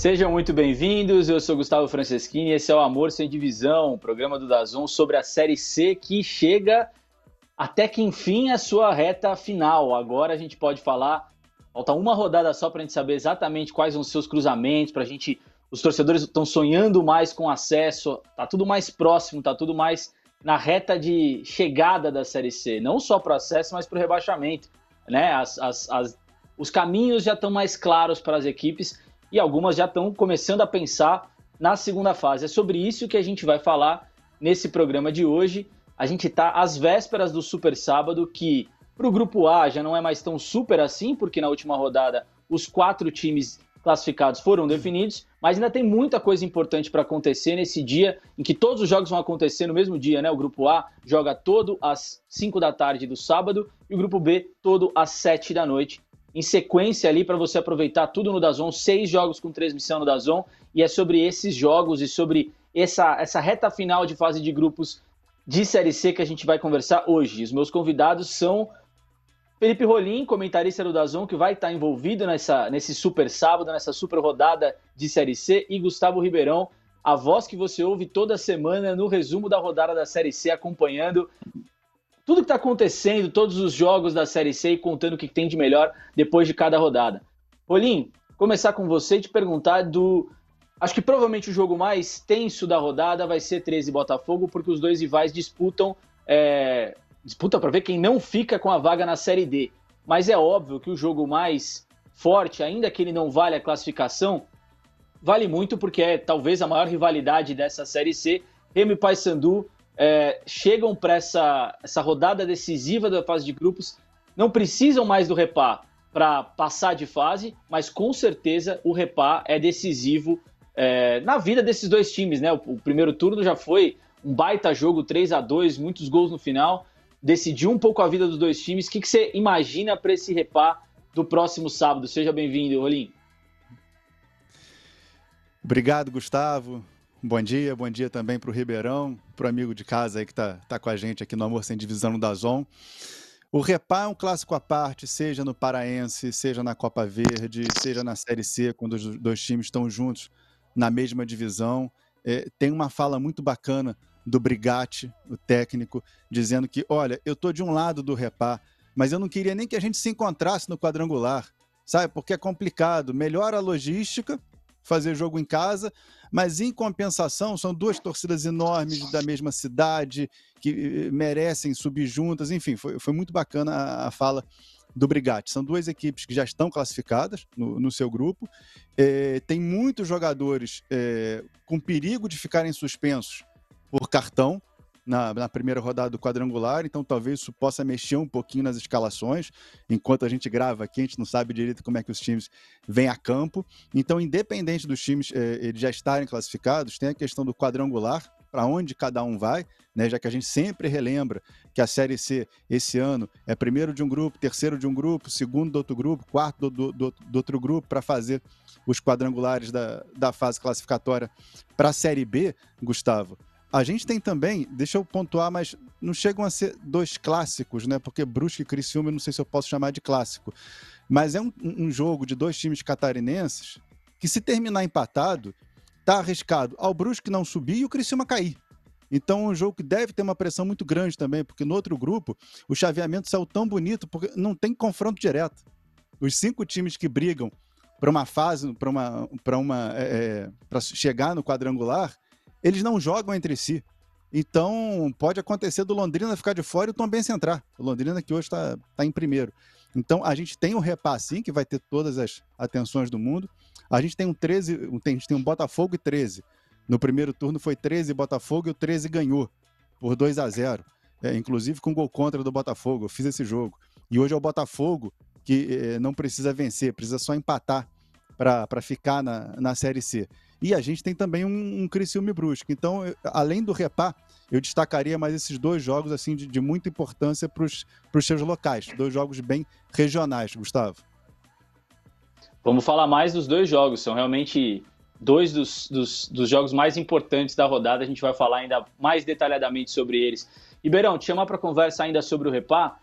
Sejam muito bem-vindos, eu sou Gustavo Franceschini, esse é o Amor Sem Divisão, programa do Dazon sobre a Série C que chega até que enfim a sua reta final. Agora a gente pode falar, falta uma rodada só para a gente saber exatamente quais ser os cruzamentos, para a gente, os torcedores estão sonhando mais com acesso, tá tudo mais próximo, tá tudo mais na reta de chegada da Série C, não só para acesso, mas para o rebaixamento, né? As, as, as, os caminhos já estão mais claros para as equipes e algumas já estão começando a pensar na segunda fase. É sobre isso que a gente vai falar nesse programa de hoje. A gente está às vésperas do Super Sábado, que para o Grupo A já não é mais tão super assim, porque na última rodada os quatro times classificados foram definidos, mas ainda tem muita coisa importante para acontecer nesse dia em que todos os jogos vão acontecer no mesmo dia, né? O grupo A joga todo às 5 da tarde do sábado e o grupo B todo às 7 da noite em sequência ali para você aproveitar tudo no Dazon, seis jogos com transmissão no Dazon, e é sobre esses jogos e sobre essa, essa reta final de fase de grupos de Série C que a gente vai conversar hoje. Os meus convidados são Felipe Rolim, comentarista do Dazon, que vai estar envolvido nessa, nesse super sábado, nessa super rodada de Série C, e Gustavo Ribeirão, a voz que você ouve toda semana no resumo da rodada da Série C, acompanhando tudo que está acontecendo, todos os jogos da Série C e contando o que tem de melhor depois de cada rodada. Rolim, começar com você e te perguntar do. Acho que provavelmente o jogo mais tenso da rodada vai ser 13 Botafogo, porque os dois rivais disputam. É... Disputa para ver quem não fica com a vaga na Série D. Mas é óbvio que o jogo mais forte, ainda que ele não vale a classificação, vale muito porque é talvez a maior rivalidade dessa Série C. Remy Paysandu é, chegam para essa, essa rodada decisiva da fase de grupos, não precisam mais do Repá para passar de fase, mas com certeza o Repá é decisivo é, na vida desses dois times. Né? O, o, primeiro turno já foi um baita jogo, 3 a 2 muitos gols no final, decidiu um pouco a vida dos dois times. O que, você imagina para esse Repá do próximo sábado? Seja bem-vindo, Rolim. Obrigado, Gustavo. Bom dia, bom dia também para o Ribeirão, para o amigo de casa aí que está tá com a gente aqui no Amor Sem Divisão no Dazon. O Repá é um clássico à parte, seja no Paraense, seja na Copa Verde, seja na Série C, quando os dois times estão juntos na mesma divisão. É, tem uma fala muito bacana do Brigatti, o técnico, dizendo que, olha, eu estou de um lado do Repá, mas eu não queria nem que a gente se encontrasse no quadrangular, sabe? Porque é complicado. Melhora a logística, fazer jogo em casa, mas em compensação são duas torcidas enormes da mesma cidade que eh, merecem subir juntas. Enfim, foi, foi muito bacana a, a fala do Brigatti. São duas equipes que já estão classificadas no, no seu grupo. É, tem muitos jogadores é, com perigo de ficarem suspensos por cartão na, na, primeira rodada do quadrangular, então talvez isso possa mexer um pouquinho nas escalações. Enquanto a gente grava aqui, a gente não sabe direito como é que os times vêm a campo. Então, independente dos times eh, eles já estarem classificados, tem a questão do quadrangular, para onde cada um vai, né? já que a gente sempre relembra que a Série C esse ano é primeiro de um grupo, terceiro de um grupo, segundo do outro grupo, quarto do, do, do outro grupo, para fazer os quadrangulares da, da fase classificatória para a Série B, Gustavo. A gente tem também, deixa eu pontuar, mas não chegam a ser dois clássicos, né? Porque Brusque e Criciúma, não sei se eu posso chamar de clássico. Mas é um, um jogo de dois times catarinenses que, se terminar empatado, tá arriscado ao Brusque não subir e o Criciúma cair. Então, é um jogo que deve ter uma pressão muito grande também, porque no outro grupo o chaveamento saiu tão bonito porque não tem confronto direto. Os cinco times que brigam para uma fase, para uma, para uma, é, é para chegar no quadrangular, eles não jogam entre si. Então, pode acontecer do Londrina ficar de fora e o Tom Benz entrar. O Londrina que hoje está tá em primeiro. Então, a gente tem um repasse, que vai ter todas as atenções do mundo. A gente tem um 13, a gente tem um Botafogo e 13. No primeiro turno foi 13 Botafogo e o 13 ganhou por 2 a 0 é, inclusive com gol contra do Botafogo. Eu fiz esse jogo. E hoje é o Botafogo que é, não precisa vencer, precisa só empatar para ficar na, na Série C. E a gente tem também um, um Criciúma e Brusque. Então, eu, além do Repá, eu destacaria mais esses dois jogos assim de, de muita importância para os seus locais. Dois jogos bem regionais, Gustavo. Vamos falar mais dos dois jogos. São realmente dois dos, dos, dos jogos mais importantes da rodada. A gente vai falar ainda mais detalhadamente sobre eles. Iberão, te chamar para conversa ainda sobre o Repá.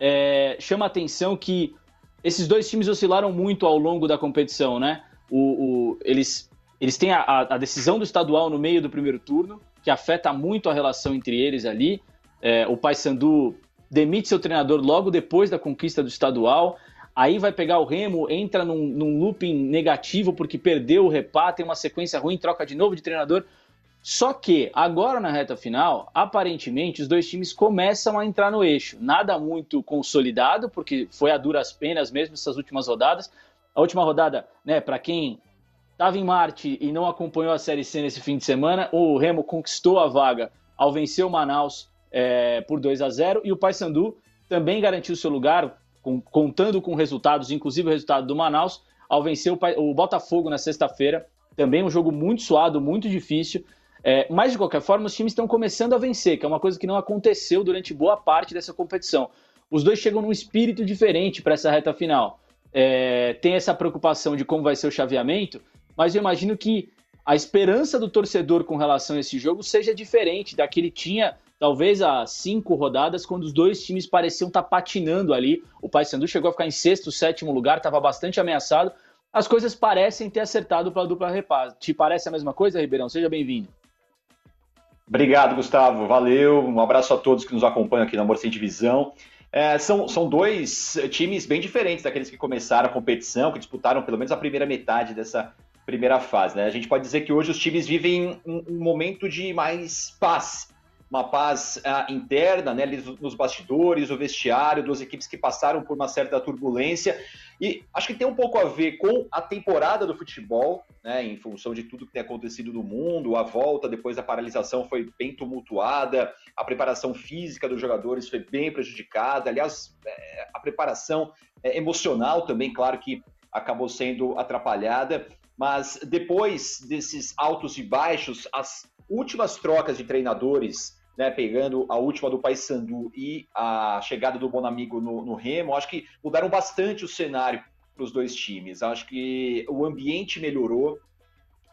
É, chama atenção que esses dois times oscilaram muito ao longo da competição, né? o, o, eles, eles têm a, a, decisão do estadual no meio do primeiro turno, que afeta muito a relação entre eles ali. É, o Paysandu demite seu treinador logo depois da conquista do estadual. Aí vai pegar o Remo, entra num, num looping negativo porque perdeu o repá, tem uma sequência ruim, troca de novo de treinador. Só que agora na reta final, aparentemente os dois times começam a entrar no eixo. Nada muito consolidado, porque foi a duras penas mesmo essas últimas rodadas. A última rodada, né, para quem estava em Marte e não acompanhou a Série C nesse fim de semana, o Remo conquistou a vaga ao vencer o Manaus é, por 2 a 0 e o Paysandu também garantiu seu lugar, com, contando com resultados, inclusive o resultado do Manaus, ao vencer o, o Botafogo na sexta-feira. Também um jogo muito suado, muito difícil. É, mas, de qualquer forma, os times estão começando a vencer, que é uma coisa que não aconteceu durante boa parte dessa competição. Os dois chegam num espírito diferente para essa reta final. É, tem essa preocupação de como vai ser o chaveamento, mas eu imagino que a esperança do torcedor com relação a esse jogo seja diferente da que ele tinha talvez há cinco rodadas, quando os dois times pareciam estar tá patinando ali. O Paysandu chegou a ficar em sexto, sétimo lugar, estava bastante ameaçado. As coisas parecem ter acertado para a dupla repaz. Te parece a mesma coisa, Ribeirão? Seja bem-vindo. Obrigado, Gustavo. Valeu. Um abraço a todos que nos acompanham aqui na Amor Sem Divisão. É, são, são dois times bem diferentes daqueles que começaram a competição, que disputaram pelo menos a primeira metade dessa primeira fase. Né? A gente pode dizer que hoje os times vivem um, um momento de mais paz, uma paz uh, interna, né, nos bastidores, o vestiário, duas equipes que passaram por uma certa turbulência. E acho que tem um pouco a ver com a temporada do futebol, né, em função de tudo que tem acontecido no mundo, a volta depois da paralisação foi bem tumultuada, a preparação física dos jogadores foi bem prejudicada, aliás, é, a preparação é, emocional também, claro que acabou sendo atrapalhada, mas depois desses altos e baixos, as últimas trocas de treinadores né, pegando a última do Paysandu e a chegada do Bonamigo no, no Remo, acho que mudaram bastante o cenário para os dois times. Acho que o ambiente melhorou,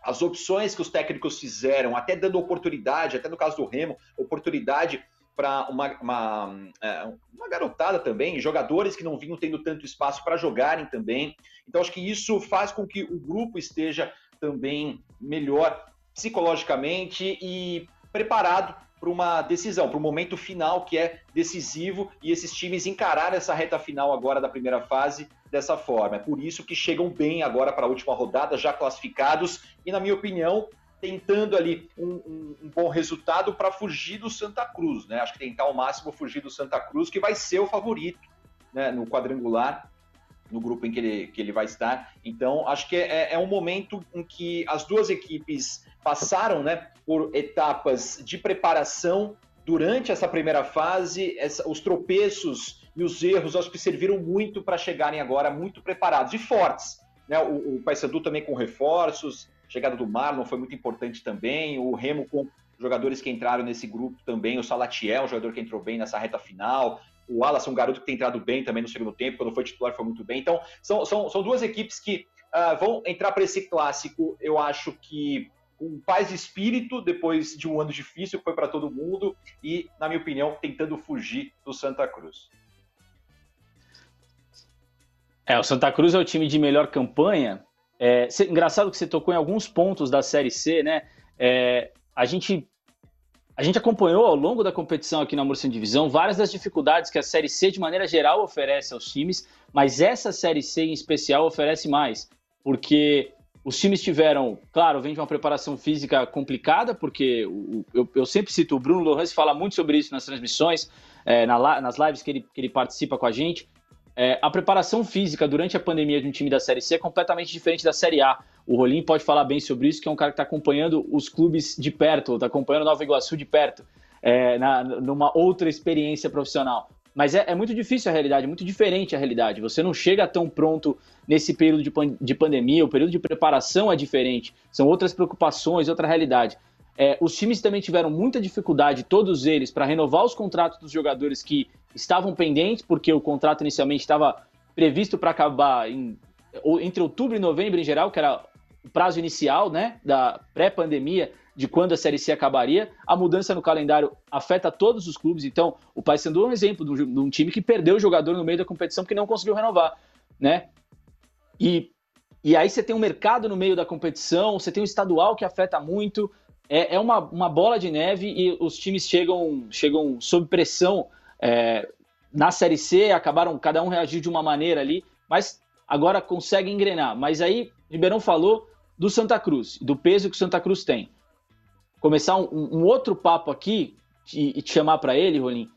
as opções que os técnicos fizeram, até dando oportunidade, até no caso do Remo, oportunidade para uma, uma, é, uma, garotada também, jogadores que não vinham tendo tanto espaço para jogarem também. Então, acho que isso faz com que o grupo esteja também melhor psicologicamente e preparado para uma decisão, para o momento final que é decisivo e esses times encarar essa reta final agora da primeira fase dessa forma. É por isso que chegam bem agora para a última rodada, já classificados e, na minha opinião, tentando ali um, um, um bom resultado para fugir do Santa Cruz, né? Acho que tentar ao máximo fugir do Santa Cruz, que vai ser o favorito né, no quadrangular no grupo em que ele, que ele vai estar. Então, acho que é, é um momento em que as duas equipes passaram né, por etapas de preparação durante essa primeira fase, essa, os tropeços e os erros, acho que serviram muito para chegarem agora muito preparados e fortes. Né? O, o Paysandu também com reforços, chegada do Marlon foi muito importante também, o Remo com jogadores que entraram nesse grupo também, o Salatiel, um jogador que entrou bem nessa reta final, o Alas, um garoto que tem entrado bem também no segundo tempo, quando foi titular foi muito bem. Então, são, são, são duas equipes que uh, vão entrar para esse clássico, eu acho que com paz de espírito, depois de um ano difícil que foi para todo mundo, e, na minha opinião, tentando fugir do Santa Cruz. É, o Santa Cruz é o time de melhor campanha. É, engraçado que você tocou em alguns pontos da Série C, né? É, a gente a gente acompanhou ao longo da competição aqui na Amor Divisão várias das dificuldades que a Série C, de maneira geral, oferece aos times, mas essa Série C em especial oferece mais, porque os times tiveram, claro, vem de uma preparação física complicada, porque o, eu, eu, sempre cito o Bruno Lohans fala muito sobre isso nas transmissões, é, na, nas lives que ele, que ele participa com a gente. É, a preparação física durante a pandemia de um time da Série C é completamente diferente da Série A. O Rolim pode falar bem sobre isso, que é um cara que está acompanhando os clubes de perto, está acompanhando Nova Iguaçu de perto, é, na, numa outra experiência profissional. Mas é, é, muito difícil a realidade, é muito diferente a realidade. Você não chega tão pronto nesse período de, pan de pandemia, o período de preparação é diferente, são outras preocupações, outra realidade. É, os times também tiveram muita dificuldade, todos eles, para renovar os contratos dos jogadores que estavam pendentes, porque o contrato inicialmente estava previsto para acabar em, entre outubro e novembro em geral, que era o prazo inicial né, da pré-pandemia, de quando a Série C acabaria. A mudança no calendário afeta todos os clubes, então o Paysandu é um exemplo de um time que perdeu o jogador no meio da competição porque não conseguiu renovar. Né? E e aí você tem um mercado no meio da competição, você tem um estadual que afeta muito. É, é uma, uma bola de neve e os times chegam, chegam sob pressão é, na Série C, acabaram, cada um reagir de uma maneira ali, mas agora consegue engrenar. Mas aí, Ribeirão falou do Santa Cruz, do peso que o Santa Cruz tem. Começar um, um outro papo aqui e te chamar para ele, Rolim.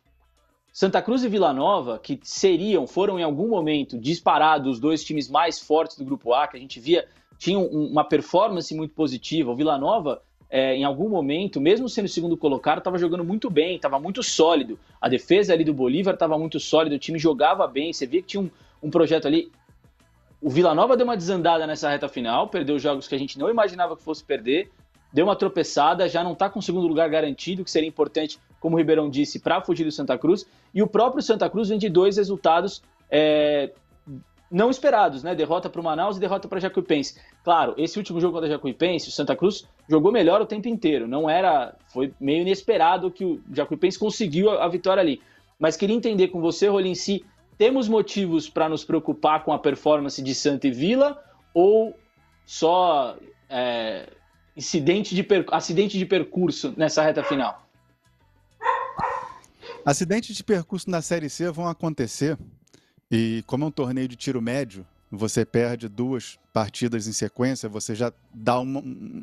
Santa Cruz e Vila Nova, que seriam, foram em algum momento disparados os dois times mais fortes do Grupo A, que a gente via, tinham uma performance muito positiva. O Vila Nova, é, em algum momento, mesmo sendo segundo colocado, estava jogando muito bem, estava muito sólido. A defesa ali do Bolívar estava muito sólida, o time jogava bem, você via que tinha um, um projeto ali. O Vila Nova deu uma desandada nessa reta final, perdeu jogos que a gente não imaginava que fosse perder, deu uma tropeçada, já não está com o segundo lugar garantido, que seria importante, como o Ribeirão disse, para fugir do Santa Cruz. E o próprio Santa Cruz vem de dois resultados é, não esperados, né? Derrota para o Manaus e derrota para Jacuipense. Claro, esse último jogo contra Jacuipense, o Santa Cruz jogou melhor o tempo inteiro. Não era, foi meio inesperado que o Jacuipense conseguiu a, a vitória ali. Mas queria entender com você, Rolim, se temos motivos para nos preocupar com a performance de Santa e Vila ou só é, incidente de acidente de percurso nessa reta final? Acidentes de percurso na Série C vão acontecer e como é um torneio de tiro médio, você perde duas partidas em sequência, você já dá uma,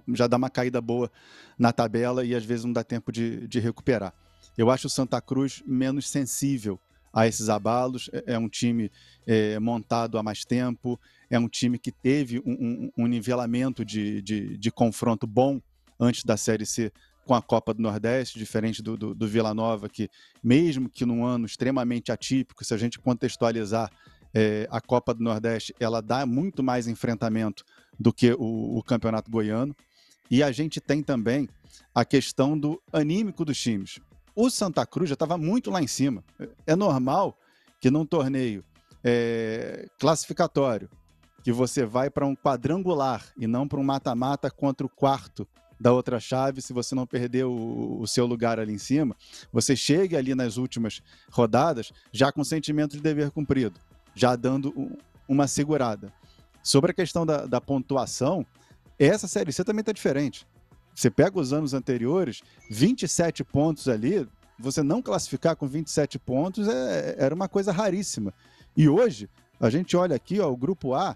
já dá uma caída boa na tabela e às vezes não dá tempo de, de recuperar. Eu acho o Santa Cruz menos sensível a esses abalos. É, é um time é, montado há mais tempo, é um time que teve um, um, um nivelamento de, de, de, confronto bom antes da Série C com a Copa do Nordeste, diferente do, do, do Vila Nova, que mesmo que num ano extremamente atípico, se a gente contextualizar é, a Copa do Nordeste, ela dá muito mais enfrentamento do que o, o Campeonato Goiano. E a gente tem também a questão do anímico dos times. O Santa Cruz já estava muito lá em cima. É normal que num torneio é, classificatório, que você vai para um quadrangular e não para um mata-mata contra o quarto da outra chave, se você não perder o, o, seu lugar ali em cima, você chegue ali nas últimas rodadas já com sentimento de dever cumprido, já dando um, uma segurada. Sobre a questão da, da pontuação, essa Série C também está diferente. Você pega os anos anteriores, 27 pontos ali, você não classificar com 27 pontos é, era uma coisa raríssima. E hoje, a gente olha aqui, ó, o grupo A,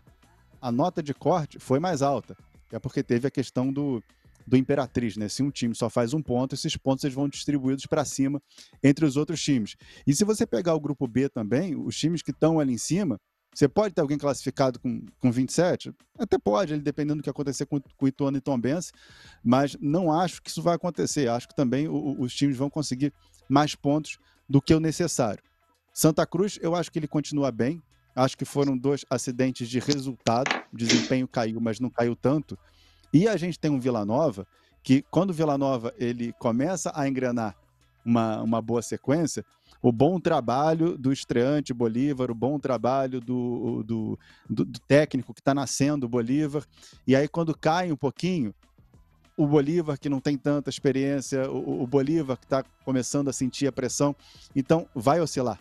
a nota de corte foi mais alta. É porque teve a questão do, do Imperatriz, né? Se um time só faz um ponto, esses pontos eles vão distribuídos para cima entre os outros times. E se você pegar o grupo B também, os times que estão ali em cima, você pode ter alguém classificado com, com 27? Até pode, dependendo do que acontecer com, com Ituano e Tombense, mas não acho que isso vai acontecer. Acho que também o, os times vão conseguir mais pontos do que o necessário. Santa Cruz, eu acho que ele continua bem. Acho que foram dois acidentes de resultado. O desempenho caiu, mas não caiu tanto. E a gente tem um Vila Nova que, quando o Vila Nova ele começa a engrenar uma, uma boa sequência, o bom trabalho do estreante Bolívar, o bom trabalho do, do, do, do técnico que está nascendo, Bolívar, e aí quando cai um pouquinho, o Bolívar que não tem tanta experiência, o, o Bolívar que está começando a sentir a pressão, então vai oscilar.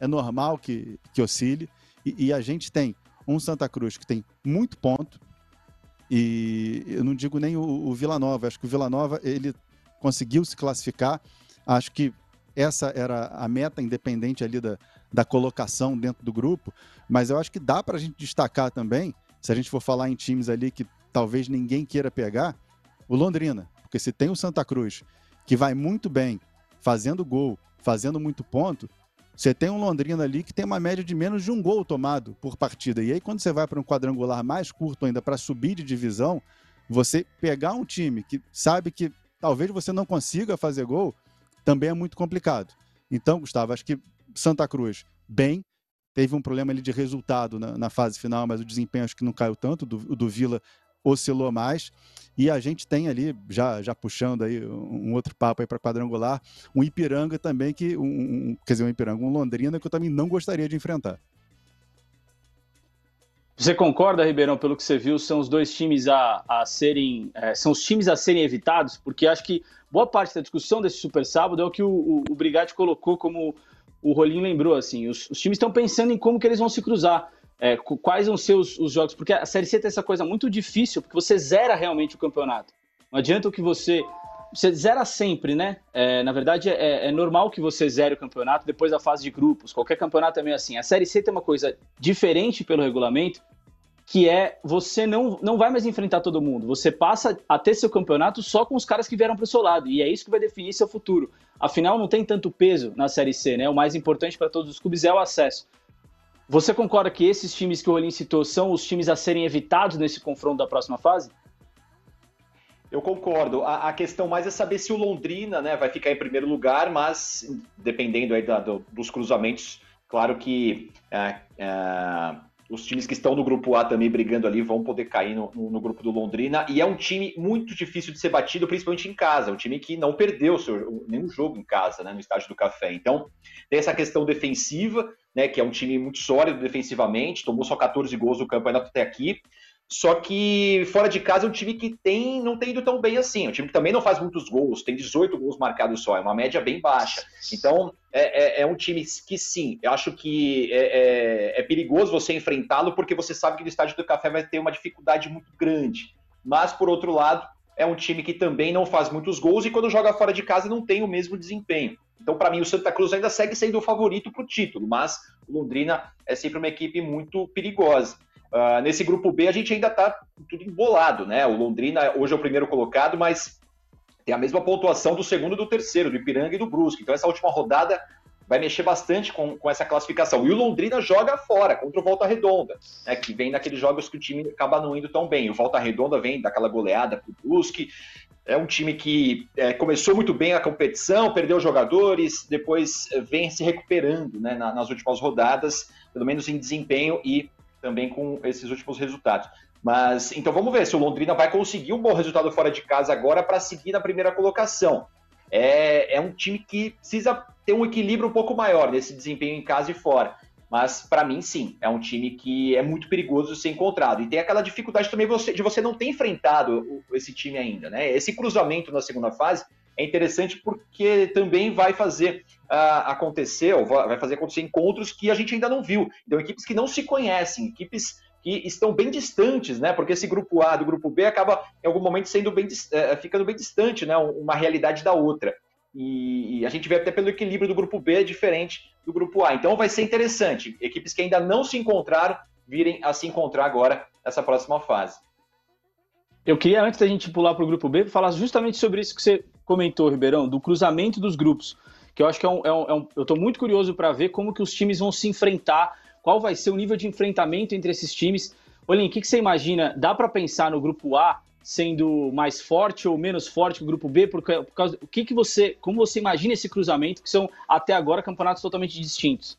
É normal que, que oscile, e, e a gente tem um Santa Cruz que tem muito ponto, e eu não digo nem o, o Vila Nova, acho que o Vila Nova ele conseguiu se classificar. Acho que essa era a meta, independente ali da, da colocação dentro do grupo, mas eu acho que dá para a gente destacar também, se a gente for falar em times ali que talvez ninguém queira pegar, o Londrina, porque se tem o Santa Cruz, que vai muito bem, fazendo gol, fazendo muito ponto, você tem um Londrina ali que tem uma média de menos de um gol tomado por partida. E aí, quando você vai para um quadrangular mais curto ainda para subir de divisão, você pegar um time que sabe que talvez você não consiga fazer gol, também é muito complicado. Então, Gustavo, acho que Santa Cruz, bem, teve um problema ali de resultado na, na fase final, mas o desempenho acho que não caiu tanto, do, do Vila oscilou mais. E a gente tem ali, já, já puxando aí um outro papo aí para quadrangular, um Ipiranga também, que um, quer dizer, um Ipiranga, um Londrina que eu também não gostaria de enfrentar. Você concorda, Ribeirão, pelo que você viu, são os dois times a, a serem. É, são os times a serem evitados? Porque acho que boa parte da discussão desse Super Sábado é o que o, o, o Brigatti colocou como o Rolinho lembrou, assim. Os, os times estão pensando em como que eles vão se cruzar. É, quais vão ser os, os, jogos? Porque a Série C tem essa coisa muito difícil, porque você zera realmente o campeonato. Não adianta o que você. Você zera sempre, né? É, na verdade, é, é, normal que você zere o campeonato depois da fase de grupos. Qualquer campeonato é meio assim. A Série C tem uma coisa diferente pelo regulamento, que é você não, não vai mais enfrentar todo mundo. Você passa a ter seu campeonato só com os caras que vieram para o seu lado. E é isso que vai definir seu futuro. Afinal, não tem tanto peso na Série C, né? O mais importante para todos os clubes é o acesso. Você concorda que esses times que o Rolim citou são os times a serem evitados nesse confronto da próxima fase? Eu concordo. A, a, questão mais é saber se o Londrina né, vai ficar em primeiro lugar, mas dependendo aí da, do, dos cruzamentos, claro que é, é, os times que estão no grupo A também brigando ali vão poder cair no, no, no, grupo do Londrina. E é um time muito difícil de ser batido, principalmente em casa. Um time que não perdeu seu, nenhum jogo em casa, né, no estádio do Café. Então, tem essa questão defensiva, né, que é um time muito sólido defensivamente, tomou só 14 gols no campeonato até aqui. Só que fora de casa é um time que tem, não tem ido tão bem assim. É um time que também não faz muitos gols, tem 18 gols marcados só, é uma média bem baixa. Então é, é, é um time que sim, eu acho que é, é, é perigoso você enfrentá-lo porque você sabe que no estádio do Café vai ter uma dificuldade muito grande. Mas por outro lado, é um time que também não faz muitos gols e quando joga fora de casa não tem o mesmo desempenho. Então, para mim, o Santa Cruz ainda segue sendo o favorito para o título, mas o Londrina é sempre uma equipe muito perigosa. Uh, nesse grupo B a gente ainda está tudo embolado, né? O Londrina hoje é o primeiro colocado, mas tem a mesma pontuação do segundo e do terceiro, do Ipiranga e do Brusque. Então essa última rodada vai mexer bastante com, com essa classificação. E o Londrina joga fora, contra o Volta Redonda, né, que vem naqueles jogos que o time acaba não indo tão bem. O Volta Redonda vem daquela goleada para o Brusque. É um time que é, começou muito bem a competição, perdeu jogadores, depois é, vem se recuperando né, nas últimas rodadas, pelo menos em desempenho e também com esses últimos resultados. Mas então vamos ver se o Londrina vai conseguir um bom resultado fora de casa agora para seguir na primeira colocação. É, é um time que precisa ter um equilíbrio um pouco maior nesse desempenho em casa e fora. Mas para mim, sim, é um time que é muito perigoso de ser encontrado. E tem aquela dificuldade também de você não ter enfrentado esse time ainda, né? Esse cruzamento na segunda fase é interessante porque também vai fazer uh, acontecer, ou vai fazer acontecer encontros que a gente ainda não viu. Então, equipes que não se conhecem, equipes que estão bem distantes, né? Porque esse grupo A do grupo B acaba, em algum momento, sendo bem, uh, ficando bem distante, né? Uma realidade da outra. E, e a gente vê até pelo equilíbrio do grupo B diferente do grupo A. Então vai ser interessante. Equipes que ainda não se encontraram virem a se encontrar agora nessa próxima fase. Eu queria, antes da gente pular para o grupo B, falar justamente sobre isso que você comentou, Ribeirão, do cruzamento dos grupos, que eu acho que é um, é um, é um eu estou muito curioso para ver como que os times vão se enfrentar, qual vai ser o nível de enfrentamento entre esses times. Olhem, o que, que você imagina? Dá para pensar no grupo A sendo mais forte ou menos forte que o grupo B? Por, por causa, o que, que você, como você imagina esse cruzamento, que são até agora campeonatos totalmente distintos?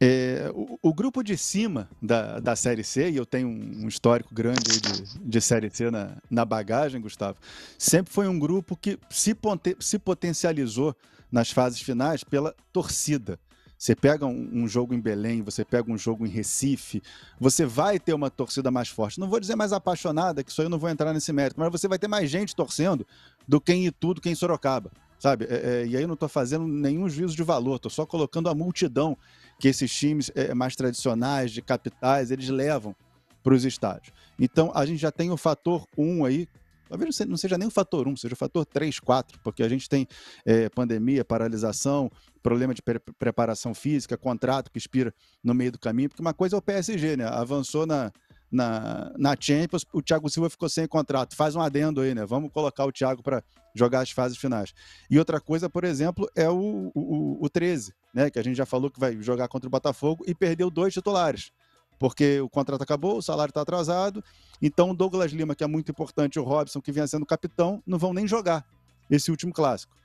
É, o, o, grupo de cima da, da Série C, e eu tenho um, histórico grande de, de Série C na, na bagagem, Gustavo, sempre foi um grupo que se, ponte, se potencializou nas fases finais pela torcida. Você pega um, um, jogo em Belém, você pega um jogo em Recife, você vai ter uma torcida mais forte. Não vou dizer mais apaixonada, que isso aí eu não vou entrar nesse mérito, mas você vai ter mais gente torcendo do que em Itu, do que em Sorocaba. Sabe? É, é, e aí eu não estou fazendo nenhum juízo de valor, estou só colocando a multidão que esses times é, mais tradicionais, de capitais, eles levam para os estádios. Então, a gente já tem o fator 1 aí, talvez não seja nem o fator 1, seja o fator 3, 4, porque a gente tem é, pandemia, paralisação, problema de pre preparação física, contrato que expira no meio do caminho, porque uma coisa é o PSG, né? Avançou na, na, na Champions, o Thiago Silva ficou sem contrato. Faz um adendo aí, né? Vamos colocar o Thiago para jogar as fases finais. E outra coisa, por exemplo, é o, o, o 13, né? Que a gente já falou que vai jogar contra o Botafogo e perdeu dois titulares. Porque o contrato acabou, o salário está atrasado. Então, o Douglas Lima, que é muito importante, o Robson, que vinha sendo capitão, não vão nem jogar esse último clássico.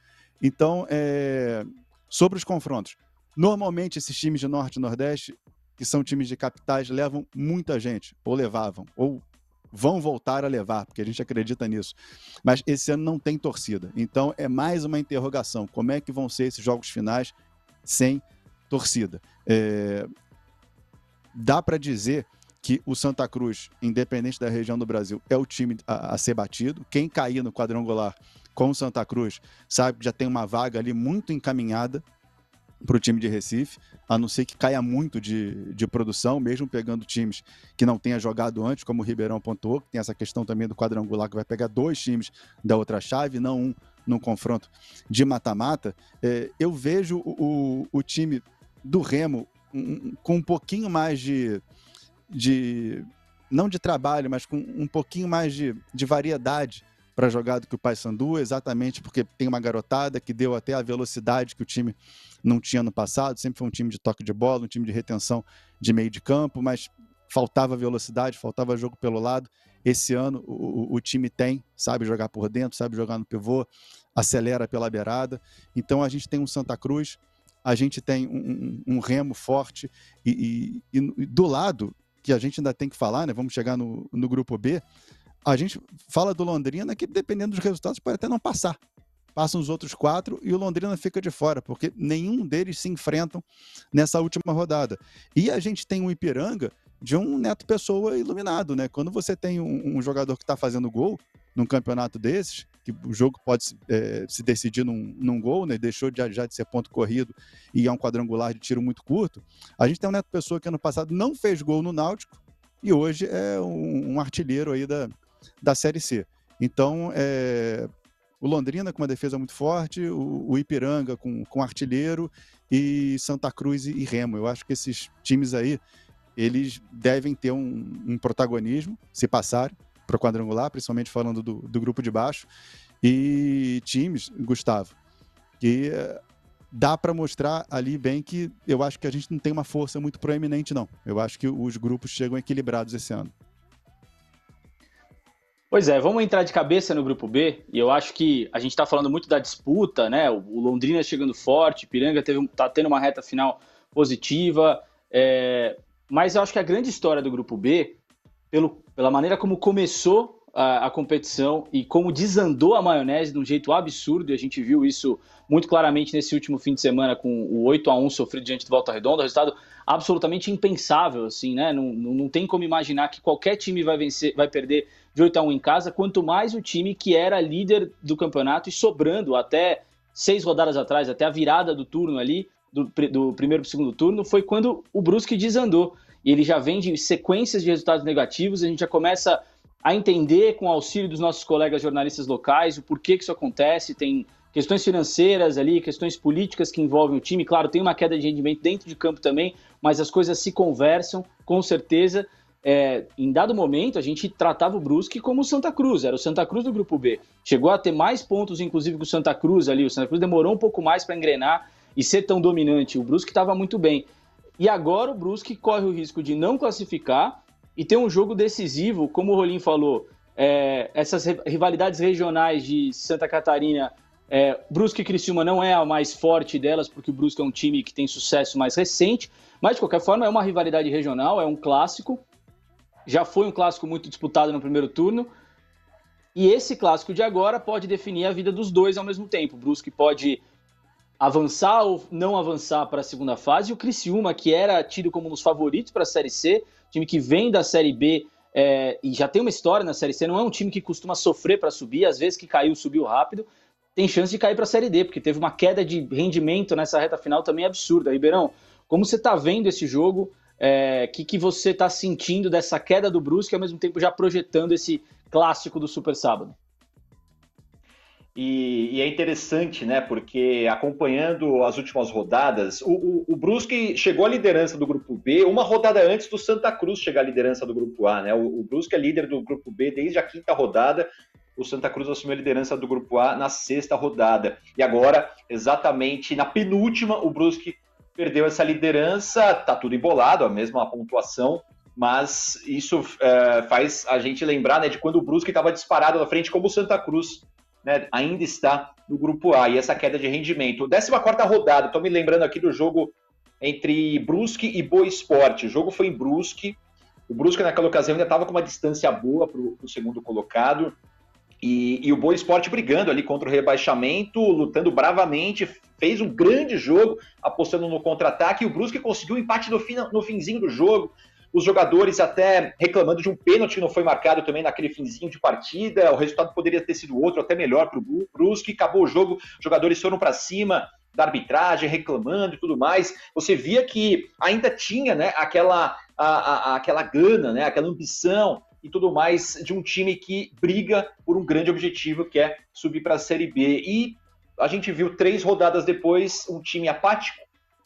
Então, é... sobre os confrontos. Normalmente, esses times de Norte e Nordeste, que são times de capitais, levam muita gente, ou levavam, ou vão voltar a levar, porque a gente acredita nisso. Mas esse ano não tem torcida. Então é mais uma interrogação: como é que vão ser esses jogos finais sem torcida? É... Dá para dizer que o Santa Cruz, independente da região do Brasil, é o time a, a ser batido. Quem cair no quadrangular com o Santa Cruz sabe que já tem uma vaga ali muito encaminhada para o time de Recife, a não ser que caia muito de, de produção, mesmo pegando times que não tenha jogado antes, como o Ribeirão pontuou, que tem essa questão também do quadrangular, que vai pegar dois times da outra chave, não um num confronto de mata-mata. É, eu vejo o, o, time do Remo com um pouquinho mais de, de. não de trabalho, mas com um pouquinho mais de, de variedade para jogar do que o Paysandu, exatamente porque tem uma garotada que deu até a velocidade que o time não tinha no passado. Sempre foi um time de toque de bola, um time de retenção de meio de campo, mas faltava velocidade, faltava jogo pelo lado. Esse ano o, o, time tem, sabe jogar por dentro, sabe jogar no pivô, acelera pela beirada. Então a gente tem um Santa Cruz, a gente tem um, um, remo forte e, e, e, do lado que a gente ainda tem que falar, né? Vamos chegar no, no grupo B a gente fala do Londrina que, dependendo dos resultados, pode até não passar. Passam os outros quatro e o Londrina fica de fora, porque nenhum deles se enfrentam nessa última rodada. E a gente tem um Ipiranga de um Neto Pessoa iluminado, né? Quando você tem um, um jogador que está fazendo gol num campeonato desses, que o jogo pode é, se decidir num, num gol, né? Deixou de, já de ser ponto corrido e é um quadrangular de tiro muito curto. A gente tem um Neto Pessoa que ano passado não fez gol no Náutico e hoje é um, um artilheiro aí da, da Série C. Então, é, o Londrina com uma defesa muito forte, o, o, Ipiranga com, com artilheiro e Santa Cruz e, Remo. Eu acho que esses times aí, eles devem ter um, um protagonismo, se passarem para quadrangular, principalmente falando do, do, grupo de baixo. E times, Gustavo, que é, dá para mostrar ali bem que eu acho que a gente não tem uma força muito proeminente, não. Eu acho que os grupos chegam equilibrados esse ano. Pois é, vamos entrar de cabeça no grupo B, e eu acho que a gente está falando muito da disputa, né? O Londrina chegando forte, Piranga teve, tá tendo uma reta final positiva, é, mas eu acho que a grande história do grupo B, pelo, pela maneira como começou a, a, competição e como desandou a maionese de um jeito absurdo, e a gente viu isso muito claramente nesse último fim de semana com o 8 a 1 sofrido diante do Volta Redonda, resultado absolutamente impensável, assim, né? Não, não, não tem como imaginar que qualquer time vai vencer, vai perder de 8 a 1 em casa, quanto mais o time que era líder do campeonato e sobrando até seis rodadas atrás, até a virada do turno ali, do, do primeiro para o segundo turno, foi quando o Brusque desandou. E ele já vem de sequências de resultados negativos, a gente já começa a entender, com o auxílio dos nossos colegas jornalistas locais, o porquê que isso acontece. Tem questões financeiras ali, questões políticas que envolvem o time. Claro, tem uma queda de rendimento dentro de campo também, mas as coisas se conversam, com certeza é, em dado momento, a gente tratava o Brusque como o Santa Cruz, era o Santa Cruz do grupo B. Chegou a ter mais pontos, inclusive, que o Santa Cruz ali. O Santa Cruz demorou um pouco mais para engrenar e ser tão dominante. O Brusque estava muito bem. E agora o Brusque corre o risco de não classificar e ter um jogo decisivo, como o Rolim falou. É, essas rivalidades regionais de Santa Catarina, é, Brusque e Criciúma não é a mais forte delas, porque o Brusque é um time que tem sucesso mais recente, mas de qualquer forma é uma rivalidade regional, é um clássico já foi um clássico muito disputado no primeiro turno. E esse clássico de agora pode definir a vida dos dois ao mesmo tempo. O Brusque pode avançar ou não avançar para a segunda fase. E o Criciúma, que era tido como um dos favoritos para a Série C, time que vem da Série B é, e já tem uma história na Série C, não é um time que costuma sofrer para subir, às vezes que caiu, subiu rápido, tem chance de cair para a Série D, porque teve uma queda de rendimento nessa reta final também absurda. Ribeirão, como você está vendo esse jogo? é, que, que você está sentindo dessa queda do Brusque, ao mesmo tempo já projetando esse clássico do Super Sábado? E, e, é interessante, né? Porque acompanhando as últimas rodadas, o, o, o, Brusque chegou à liderança do grupo B uma rodada antes do Santa Cruz chegar à liderança do grupo A, né? O, o Brusque é líder do grupo B desde a quinta rodada. O Santa Cruz assumiu a liderança do grupo A na sexta rodada. E agora, exatamente na penúltima, o Brusque perdeu essa liderança, tá tudo embolado, a mesma pontuação, mas isso é, faz a gente lembrar né, de quando o Brusque estava disparado na frente, como o Santa Cruz né, ainda está no grupo A, e essa queda de rendimento. 14 rodada, estou me lembrando aqui do jogo entre Brusque e Boa Esporte. O jogo foi em Brusque, o Brusque naquela ocasião ainda estava com uma distância boa para o segundo colocado, e, e, o Boa Esporte brigando ali contra o rebaixamento, lutando bravamente, fez um grande jogo, apostando no contra-ataque, e o Brusque conseguiu o empate no, fim, no finzinho do jogo. Os jogadores até reclamando de um pênalti que não foi marcado também naquele finzinho de partida. O resultado poderia ter sido outro, até melhor para o Brusque. Acabou o jogo, os jogadores foram para cima, da arbitragem, reclamando e tudo mais, você via que ainda tinha né, aquela, a, a, aquela gana, né, aquela ambição e tudo mais de um time que briga por um grande objetivo que é subir para a Série B. E a gente viu três rodadas depois um time apático,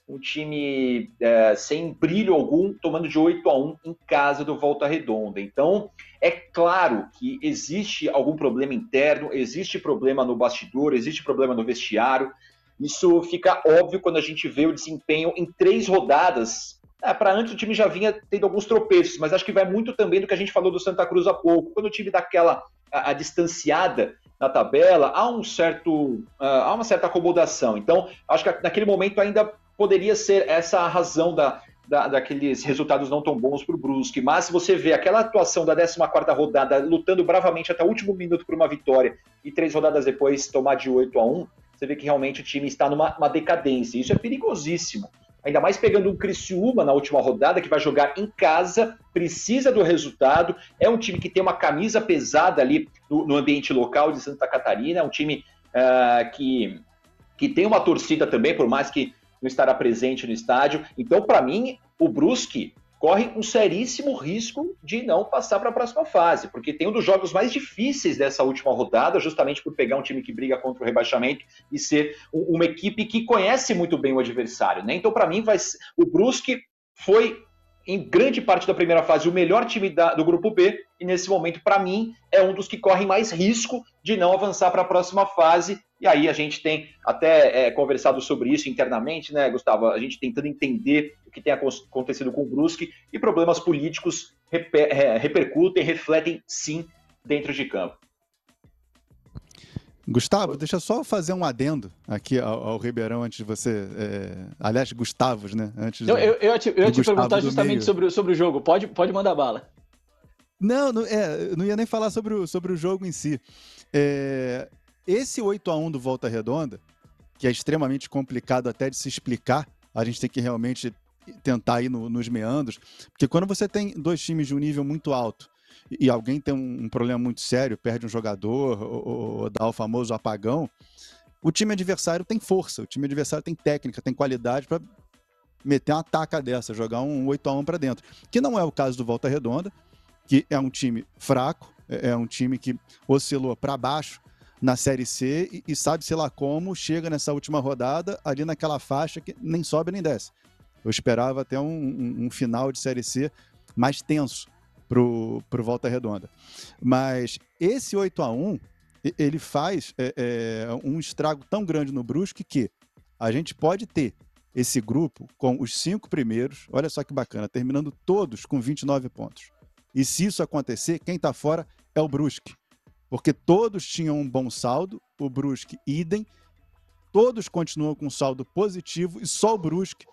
um time é, sem brilho algum, tomando de 8 a 1 em casa do Volta Redonda. Então, é claro que existe algum problema interno, existe problema no bastidor, existe problema no vestiário. Isso fica óbvio quando a gente vê o desempenho em três rodadas. É, Para antes o time já vinha tendo alguns tropeços, mas acho que vai muito também do que a gente falou do Santa Cruz há pouco. Quando o time dá aquela a, a distanciada na tabela, há um certo uh, há uma certa acomodação. Então, acho que naquele momento ainda poderia ser essa a razão da, da, daqueles resultados não tão bons para o Brusque. Mas se você vê aquela atuação da 14 rodada, lutando bravamente até o último minuto por uma vitória, e três rodadas depois tomar de 8 a 1 você vê que realmente o time está numa decadência. Isso é perigosíssimo. Ainda mais pegando um Criciúma na última rodada, que vai jogar em casa, precisa do resultado. É um time que tem uma camisa pesada ali no, no ambiente local de Santa Catarina, é um time uh, que, que tem uma torcida também, por mais que não estará presente no estádio. Então, para mim, o Brusque corre um seríssimo risco de não passar para a próxima fase, porque tem um dos jogos mais difíceis dessa última rodada, justamente por pegar um time que briga contra o rebaixamento e ser uma equipe que conhece muito bem o adversário. Né? Então, para mim, vai o Brusque foi em grande parte da primeira fase, o melhor time da, do grupo B, e nesse momento, para mim, é um dos que correm mais risco de não avançar para a próxima fase. E aí a gente tem até é, conversado sobre isso internamente, né, Gustavo? A gente tentando entender o que tem acontecido com o Brusque e problemas políticos reper, é, repercutem, refletem sim dentro de campo. Gustavo, deixa eu só fazer um adendo aqui ao, ao Ribeirão antes de você. É... Aliás, Gustavos, né? Antes eu, eu, eu, ia te, eu ia te perguntar justamente sobre, sobre o jogo. Pode, pode mandar bala. Não, não, é, não ia nem falar sobre o, sobre o jogo em si. É, esse 8 a 1 do Volta Redonda, que é extremamente complicado até de se explicar, a gente tem que realmente tentar ir no, nos meandros, porque quando você tem dois times de um nível muito alto e alguém tem um, um problema muito sério, perde um jogador ou, ou dá o famoso apagão, o time adversário tem força, o time adversário tem técnica, tem qualidade para meter uma taca dessa, jogar um 8 a 1 para dentro. Que não é o caso do Volta Redonda, que é um time fraco, é, é um time que oscilou para baixo na Série C e, e sabe, sei lá como, chega nessa última rodada ali naquela faixa que nem sobe nem desce. Eu esperava até um, um, um final de Série C mais tenso pro, pro Volta Redonda. Mas esse 8 a 1 ele faz é, é, um estrago tão grande no Brusque que a gente pode ter esse grupo com os cinco primeiros, olha só que bacana, terminando todos com 29 pontos. E se isso acontecer, quem está fora é o Brusque. Porque todos tinham um bom saldo, o Brusque idem, todos continuam com saldo positivo e só o Brusque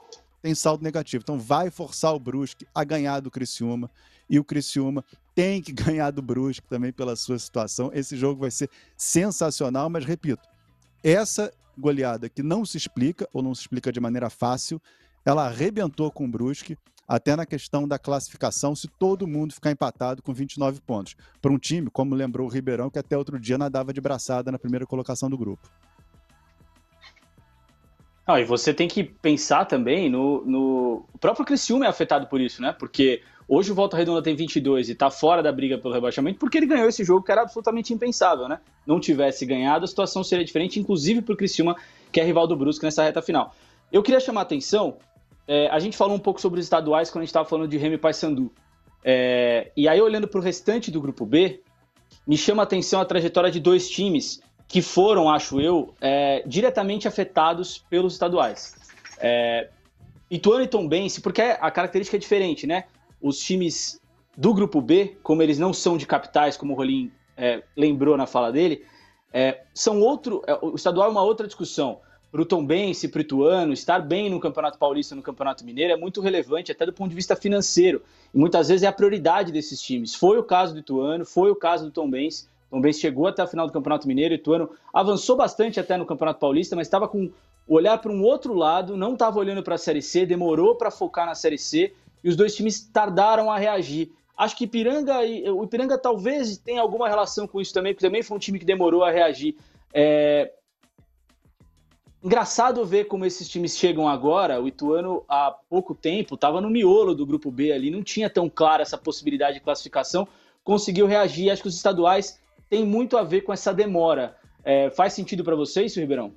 tem saldo negativo. Então vai forçar o Brusque a ganhar do Criciúma e o Criciúma tem que ganhar do Brusque também pela sua situação. Esse jogo vai ser sensacional, mas repito, essa goleada que não se explica ou não se explica de maneira fácil, ela arrebentou com o Brusque até na questão da classificação, se todo mundo ficar empatado com 29 pontos. Para um time, como lembrou o Ribeirão, que até outro dia nadava de braçada na primeira colocação do grupo. Ah, e você tem que pensar também no, no. O próprio Criciúma é afetado por isso, né? Porque Hoje o Volta Redonda tem 22 e está fora da briga pelo rebaixamento porque ele ganhou esse jogo que era absolutamente impensável, né? Não tivesse ganhado, a situação seria diferente, inclusive para o Criciúma, que é rival do Brusque nessa reta final. Eu queria chamar a atenção, é, a gente falou um pouco sobre os estaduais quando a gente estava falando de Remy Paysandu. É, e aí, olhando para o restante do grupo B, me chama a atenção a trajetória de dois times que foram, acho eu, é, diretamente afetados pelos estaduais. É, Ituano e Tombense, porque a característica é diferente, né? os times do grupo B, como eles não são de capitais, como o Rolim é, lembrou na fala dele, é, são outro. É, o estadual é uma outra discussão. Para o Tom Bense, para o Ituano, estar bem no Campeonato Paulista, no Campeonato Mineiro, é muito relevante, até do ponto de vista financeiro. E muitas vezes é a prioridade desses times. Foi o caso do Ituano, foi o caso do Tom Bense. Tom Bense chegou até a final do Campeonato Mineiro, Ituano avançou bastante até no Campeonato Paulista, mas estava com o olhar para um outro lado, não estava olhando para a Série C, demorou para focar na Série C e os dois times tardaram a reagir. Acho que Ipiranga e o Ipiranga talvez tenha alguma relação com isso também, porque também foi um time que demorou a reagir. É... engraçado ver como esses times chegam agora. O Ituano, há pouco tempo, estava no miolo do grupo B ali, não tinha tão clara essa possibilidade de classificação, conseguiu reagir. Acho que os estaduais têm muito a ver com essa demora. É, faz sentido para vocês, isso, Ribeirão?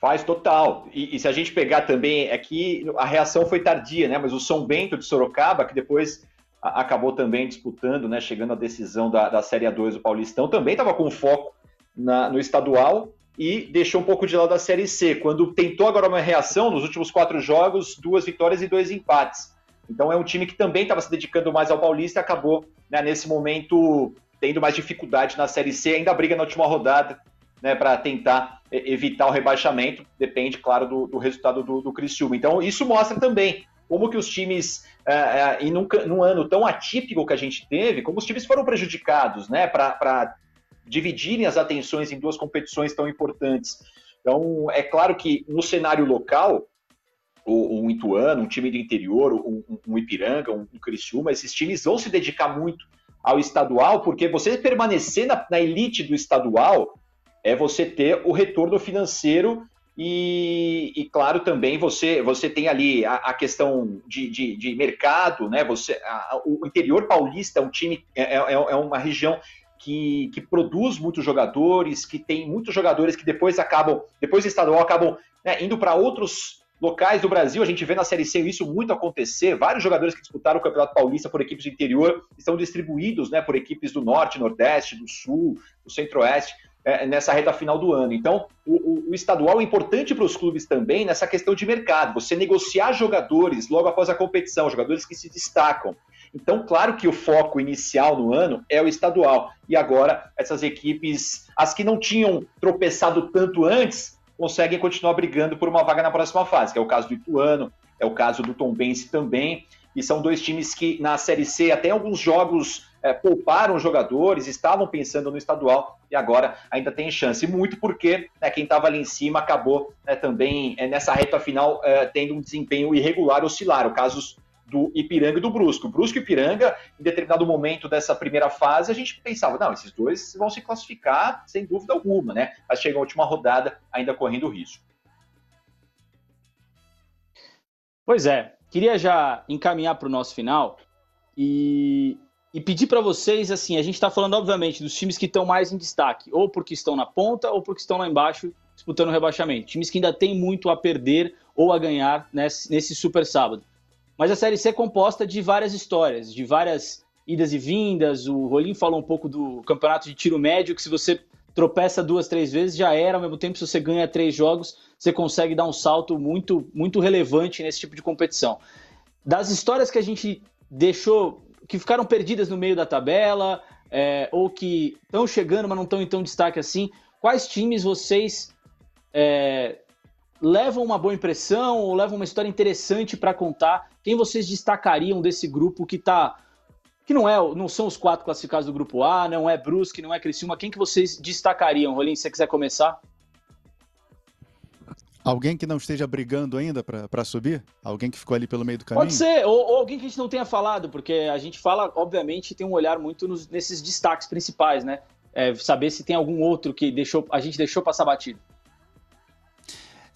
Faz total. E, e, se a gente pegar também, é que a reação foi tardia, né? Mas o São Bento de Sorocaba, que depois a, acabou também disputando, né? Chegando à decisão da, da Série A2 do Paulistão, também estava com foco na, no estadual e deixou um pouco de lado a Série C. Quando tentou agora uma reação, nos últimos quatro jogos, duas vitórias e dois empates. Então é um time que também estava se dedicando mais ao Paulista e acabou, né, nesse momento, tendo mais dificuldade na Série C, ainda briga na última rodada né, para tentar evitar o rebaixamento. Depende, claro, do, do resultado do, do Criciúma. Então, isso mostra também como que os times, é, é, em num, num, ano tão atípico que a gente teve, como os times foram prejudicados, né, para dividirem as atenções em duas competições tão importantes. Então, é claro que no cenário local, o, Ituano, um time do interior, um, um Ipiranga, um, um Criciúma, esses times vão se dedicar muito ao estadual, porque você permanecer na, na elite do estadual é você ter o retorno financeiro e, e, claro, também você, você tem ali a, a questão de, de, de, mercado, né? Você, a, o interior paulista é um time, é, é, é, uma região que, que, produz muitos jogadores, que tem muitos jogadores que depois acabam, depois do estadual, acabam né, indo para outros locais do Brasil. A gente vê na Série C isso muito acontecer. Vários jogadores que disputaram o Campeonato Paulista por equipes do interior estão distribuídos né, por equipes do Norte, Nordeste, do Sul, do Centro-Oeste é, nessa reta final do ano. Então, o, o, estadual é importante para os clubes também nessa questão de mercado. Você negociar jogadores logo após a competição, jogadores que se destacam. Então, claro que o foco inicial no ano é o estadual. E agora, essas equipes, as que não tinham tropeçado tanto antes, conseguem continuar brigando por uma vaga na próxima fase, que é o caso do Ituano, é o caso do Tombense também. E são dois times que na Série C, até alguns jogos é, pouparam jogadores, estavam pensando no estadual e agora ainda tem chance. Muito porque né, quem estava ali em cima acabou né, também é, nessa reta final é, tendo um desempenho irregular, oscilar. O caso do Ipiranga e do Brusco. O Brusco e Ipiranga, em determinado momento dessa primeira fase, a gente pensava, não, esses dois vão se classificar sem dúvida alguma, né? Mas chega a última rodada ainda correndo risco. Pois é, queria já encaminhar para o nosso final e e pedir para vocês, assim, a gente está falando, obviamente, dos times que estão mais em destaque, ou porque estão na ponta, ou porque estão lá embaixo disputando o rebaixamento. Times que ainda têm muito a perder ou a ganhar nesse, nesse super sábado. Mas a Série C é composta de várias histórias, de várias idas e vindas. O Rolim falou um pouco do campeonato de tiro médio, que se você tropeça duas, três vezes, já era. Ao mesmo tempo, se você ganha três jogos, você consegue dar um salto muito, muito relevante nesse tipo de competição. Das histórias que a gente deixou que ficaram perdidas no meio da tabela, é, ou que estão chegando, mas não estão em tão destaque assim. Quais times vocês é, levam uma boa impressão ou levam uma história interessante para contar? Quem vocês destacariam desse grupo que tá que não é, não são os quatro classificados do grupo A, não é Brusque, não é Criciúma. Quem que vocês destacariam, Rolim, se você quiser começar? Alguém que não esteja brigando ainda para subir? Alguém que ficou ali pelo meio do caminho? Pode ser, ou, ou, alguém que a gente não tenha falado, porque a gente fala, obviamente, tem um olhar muito nos, nesses destaques principais, né? É, saber se tem algum outro que deixou, a gente deixou passar batido.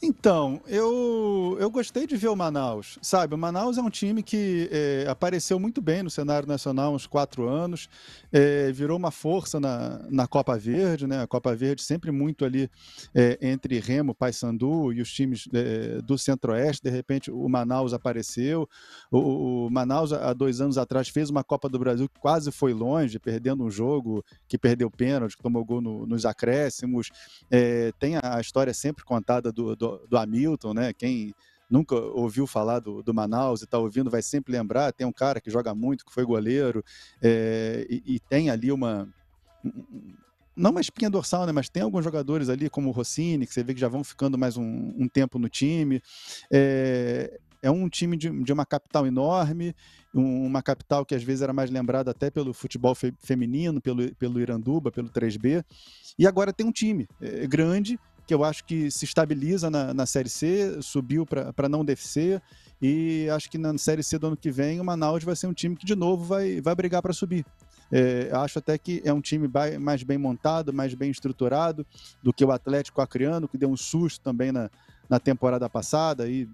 Então, eu, eu gostei de ver o Manaus. Sabe, o Manaus é um time que é, apareceu muito bem no cenário nacional há uns quatro anos, é, virou uma força na, na Copa Verde, né? A Copa Verde sempre muito ali é, entre Remo, Paysandu e os times é, do Centro-Oeste. De repente, o Manaus apareceu. O, o, Manaus, há dois anos atrás, fez uma Copa do Brasil que quase foi longe, perdendo um jogo que perdeu pênalti, que tomou gol no, nos acréscimos. É, tem a história sempre contada do, do do, Hamilton, né? Quem nunca ouviu falar do, do Manaus e está ouvindo vai sempre lembrar. Tem um cara que joga muito, que foi goleiro, é, e, e, tem ali uma. Não uma espinha dorsal, né? Mas tem alguns jogadores ali, como o Rossini, que você vê que já vão ficando mais um, um tempo no time. É, é um time de, de, uma capital enorme, um, uma capital que às vezes era mais lembrada até pelo futebol fe, feminino, pelo, pelo Iranduba, pelo 3B. E agora tem um time é, grande que eu acho que se estabiliza na, na Série C, subiu para não descer, e acho que na Série C do ano que vem o Manaus vai ser um time que de novo vai, vai brigar para subir. É, acho até que é um time mais bem montado, mais bem estruturado do que o Atlético Acreano, que deu um susto também na, na temporada passada e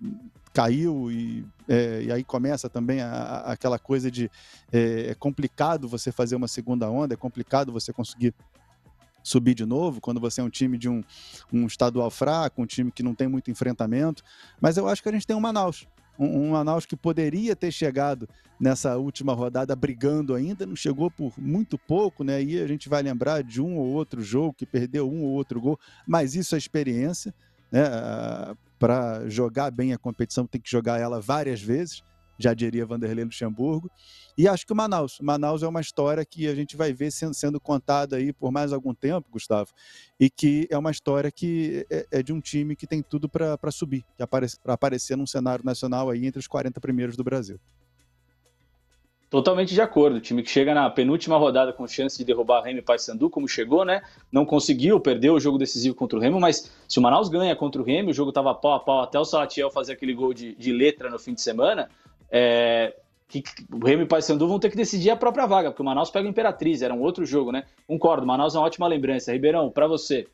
caiu e, é, e aí começa também a, a, aquela coisa de é, é, complicado você fazer uma segunda onda, é complicado você conseguir subir de novo quando você é um time de um, um estadual fraco, um time que não tem muito enfrentamento, mas eu acho que a gente tem um Manaus, um, um Manaus que poderia ter chegado nessa última rodada brigando ainda, não chegou por muito pouco, né? E a gente vai lembrar de um ou outro jogo que perdeu um ou outro gol, mas isso é experiência, né? Para jogar bem a competição tem que jogar ela várias vezes já diria Vanderlei Luxemburgo. E acho que o Manaus. Manaus é uma história que a gente vai ver sendo, sendo contada aí por mais algum tempo, Gustavo, e que é uma história que é, é de um time que tem tudo para subir, para aparecer num cenário nacional aí entre os 40 primeiros do Brasil. Totalmente de acordo. O time que chega na penúltima rodada com chance de derrubar Remo e Paysandu, como chegou, né? Não conseguiu, perdeu o jogo decisivo contra o Remo, mas se o Manaus ganha contra o Remo, o jogo estava pau a pau até o Salatiel fazer aquele gol de, de letra no fim de semana é, que o Remo e o Paysandu vão ter que decidir a própria vaga, porque o Manaus pega o Imperatriz, era um outro jogo, né? Concordo, Manaus é uma ótima lembrança. Ribeirão, para você.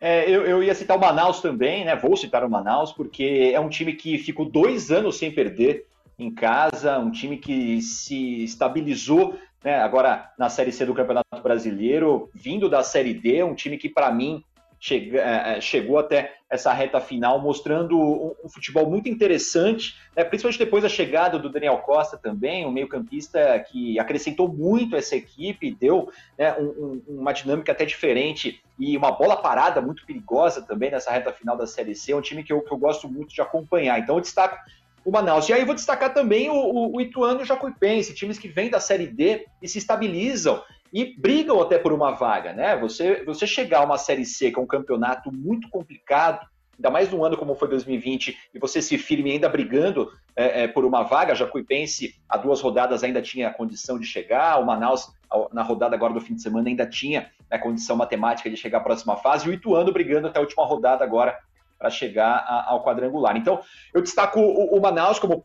É, eu, eu, ia citar o Manaus também, né? Vou citar o Manaus, porque é um time que ficou dois anos sem perder em casa, um time que se estabilizou né, agora na Série C do Campeonato Brasileiro, vindo da Série D, um time que, para mim, chega, é, é, chegou até essa reta final, mostrando um, um futebol muito interessante, né, principalmente depois da chegada do Daniel Costa também, um meio-campista que acrescentou muito essa equipe, deu né, um, um, uma dinâmica até diferente e uma bola parada muito perigosa também nessa reta final da Série C. É um time que eu, que eu gosto muito de acompanhar. Então eu destaco o Manaus. E aí vou destacar também o, o, o Ituano e o Jacuipense, times que vêm da Série D e se estabilizam e brigam até por uma vaga, né? Você, você chegar a uma Série C, que é um campeonato muito complicado, ainda mais num ano como foi 2020, e você se firme ainda brigando é, é, por uma vaga, Jacuipense, há duas rodadas ainda tinha a condição de chegar, o Manaus, na rodada agora do fim de semana, ainda tinha a condição matemática de chegar à próxima fase, e o Ituano brigando até a última rodada agora para chegar a, ao quadrangular. Então, eu destaco o, o Manaus como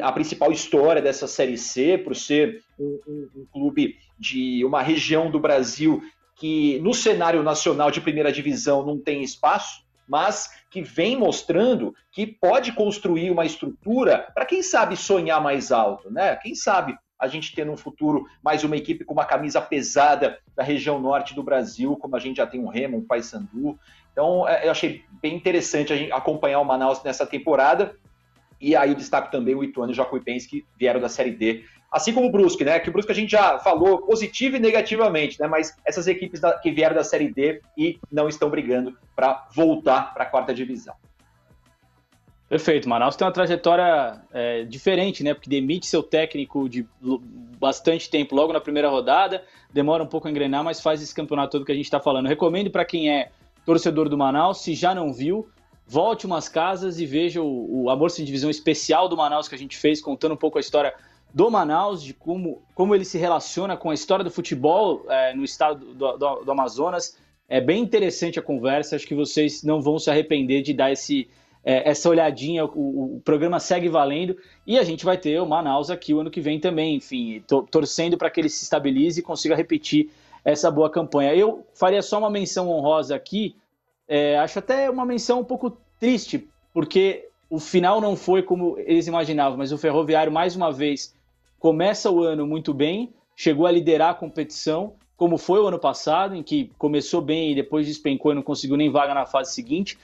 a principal história dessa Série C, por ser um, um, um, clube de uma região do Brasil que no cenário nacional de primeira divisão não tem espaço, mas que vem mostrando que pode construir uma estrutura para quem sabe sonhar mais alto, né? Quem sabe a gente ter no futuro mais uma equipe com uma camisa pesada da região norte do Brasil, como a gente já tem um Remo, um Paysandu. Então, é, eu achei bem interessante a gente acompanhar o Manaus nessa temporada e aí eu destaco também o Ituano e o Jacuipense, que vieram da Série D. Assim como o Brusque, né? Que o Brusque a gente já falou positivo e negativamente, né? Mas essas equipes da, que vieram da Série D e não estão brigando para voltar para a quarta divisão. Perfeito. Manaus tem uma trajetória é, diferente, né? Porque demite seu técnico de bastante tempo logo na primeira rodada, demora um pouco a engrenar, mas faz esse campeonato todo que a gente está falando. Recomendo para quem é torcedor do Manaus, se já não viu, volte umas casas e veja o, o Amor Sem Divisão especial do Manaus que a gente fez, contando um pouco a história do Manaus, de como, como ele se relaciona com a história do futebol é, no estado do, do, do, Amazonas. É bem interessante a conversa, acho que vocês não vão se arrepender de dar esse, é, essa olhadinha. O, o, programa segue valendo e a gente vai ter o Manaus aqui o ano que vem também. Enfim, to, torcendo para que ele se estabilize e consiga repetir essa boa campanha. Eu faria só uma menção honrosa aqui é, acho até uma menção um pouco triste, porque o final não foi como eles imaginavam, mas o Ferroviário, mais uma vez, começa o ano muito bem, chegou a liderar a competição, como foi o ano passado, em que começou bem e depois despencou e não conseguiu nem vaga na fase seguinte.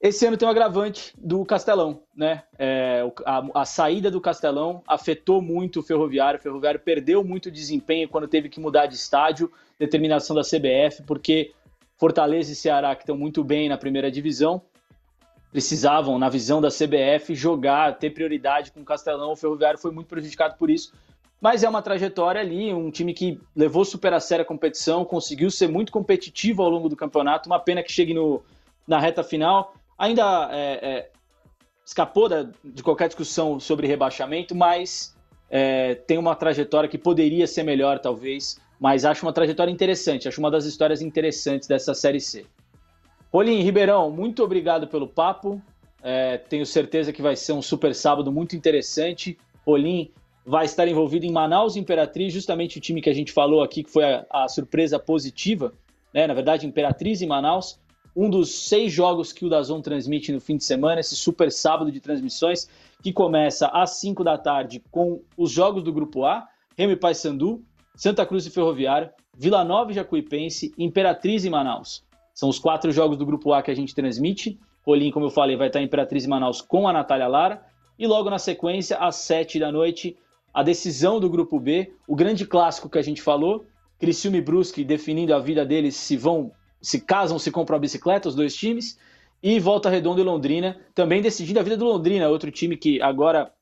Esse ano tem um agravante do Castelão, né? É, a, a, saída do Castelão afetou muito o Ferroviário. O Ferroviário perdeu muito desempenho quando teve que mudar de estádio, determinação da CBF, porque Fortaleza e Ceará, que estão muito bem na primeira divisão, precisavam, na visão da CBF, jogar, ter prioridade com o Castelão. O Ferroviário foi muito prejudicado por isso. Mas é uma trajetória ali, um time que levou super a sério a competição, conseguiu ser muito competitivo ao longo do campeonato. Uma pena que chegue no, na reta final. Ainda é, é, escapou da, de qualquer discussão sobre rebaixamento, mas é, tem uma trajetória que poderia ser melhor, talvez mas acho uma trajetória interessante, acho uma das histórias interessantes dessa Série C. Rolim, Ribeirão, muito obrigado pelo papo. É, tenho certeza que vai ser um super sábado muito interessante. Rolim, vai estar envolvido em Manaus Imperatriz, justamente o time que a gente falou aqui, que foi a, a surpresa positiva, né? Na verdade, Imperatriz e Manaus, um dos seis jogos que o Dazon transmite no fim de semana, esse super sábado de transmissões, que começa às 5 da tarde com os jogos do Grupo A, Remy e Paysandu, Santa Cruz e Ferroviário, Vila Nova e Jacuipense, Imperatriz e Manaus. São os quatro jogos do Grupo A que a gente transmite. Rolim, como eu falei, vai estar em Imperatriz Manaus com a Natália Lara. E logo na sequência, às 7 da noite, a decisão do Grupo B, o grande clássico que a gente falou, Criciúma e Brusque definindo a vida deles se vão, se casam, se compram a bicicleta, os dois times, e Volta Redonda e Londrina, também decidindo a vida do Londrina, outro time que agora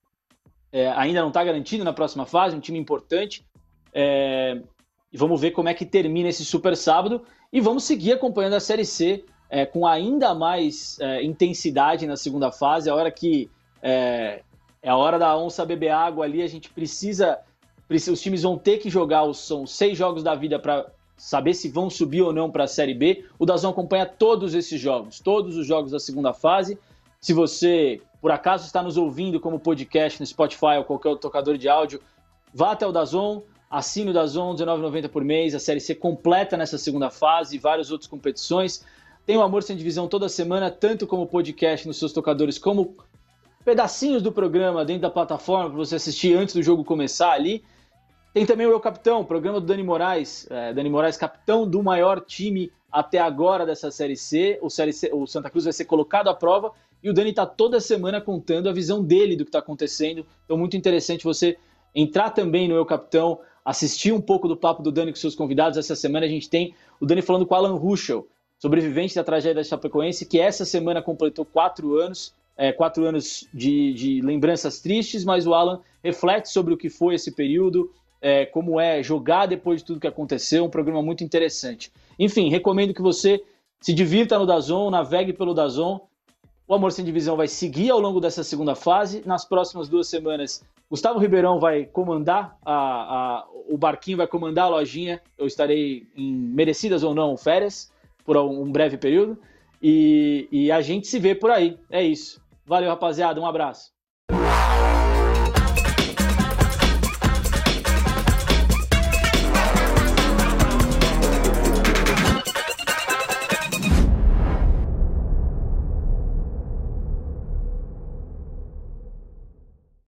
é, ainda não está garantido na próxima fase, um time importante. É, e vamos ver como é que termina esse super sábado e vamos seguir acompanhando a Série C é, com ainda mais é, intensidade na segunda fase, a hora que é, é a hora da onça beber água ali, a gente precisa, precisa os times vão ter que jogar, os, são seis jogos da vida para saber se vão subir ou não para a Série B. O Dazão acompanha todos esses jogos, todos os jogos da segunda fase. Se você, por acaso, está nos ouvindo como podcast no Spotify ou qualquer tocador de áudio, vá até o Dazon, assine o Dazon, R$19,90 por mês, a Série C completa nessa segunda fase e várias outras competições. Tem o Amor Sem Divisão toda semana, tanto como podcast nos seus tocadores, como pedacinhos do programa dentro da plataforma para você assistir antes do jogo começar ali. Tem também o Eu Capitão, programa do Dani Moraes, é, Dani Moraes, capitão do maior time até agora dessa Série C. O, série C, o Santa Cruz vai ser colocado à prova e o Dani está toda semana contando a visão dele do que está acontecendo. Então, muito interessante você entrar também no Eu Capitão, assistir um pouco do papo do Dani com seus convidados. Essa semana a gente tem o Dani falando com Alan Ruschel, sobrevivente da tragédia da Chapecoense, que essa semana completou quatro anos é, quatro anos de, de, lembranças tristes, mas o Alan reflete sobre o que foi esse período, é, como é jogar depois de tudo que aconteceu, um programa muito interessante. Enfim, recomendo que você se divirta no Dazon, navegue pelo Dazon. O Amor Sem Divisão vai seguir ao longo dessa segunda fase. Nas próximas duas semanas, Gustavo Ribeirão vai comandar a, a, o barquinho, vai comandar a lojinha. Eu estarei em merecidas ou não férias por um breve período. E, e a gente se vê por aí. É isso. Valeu, rapaziada. Um abraço.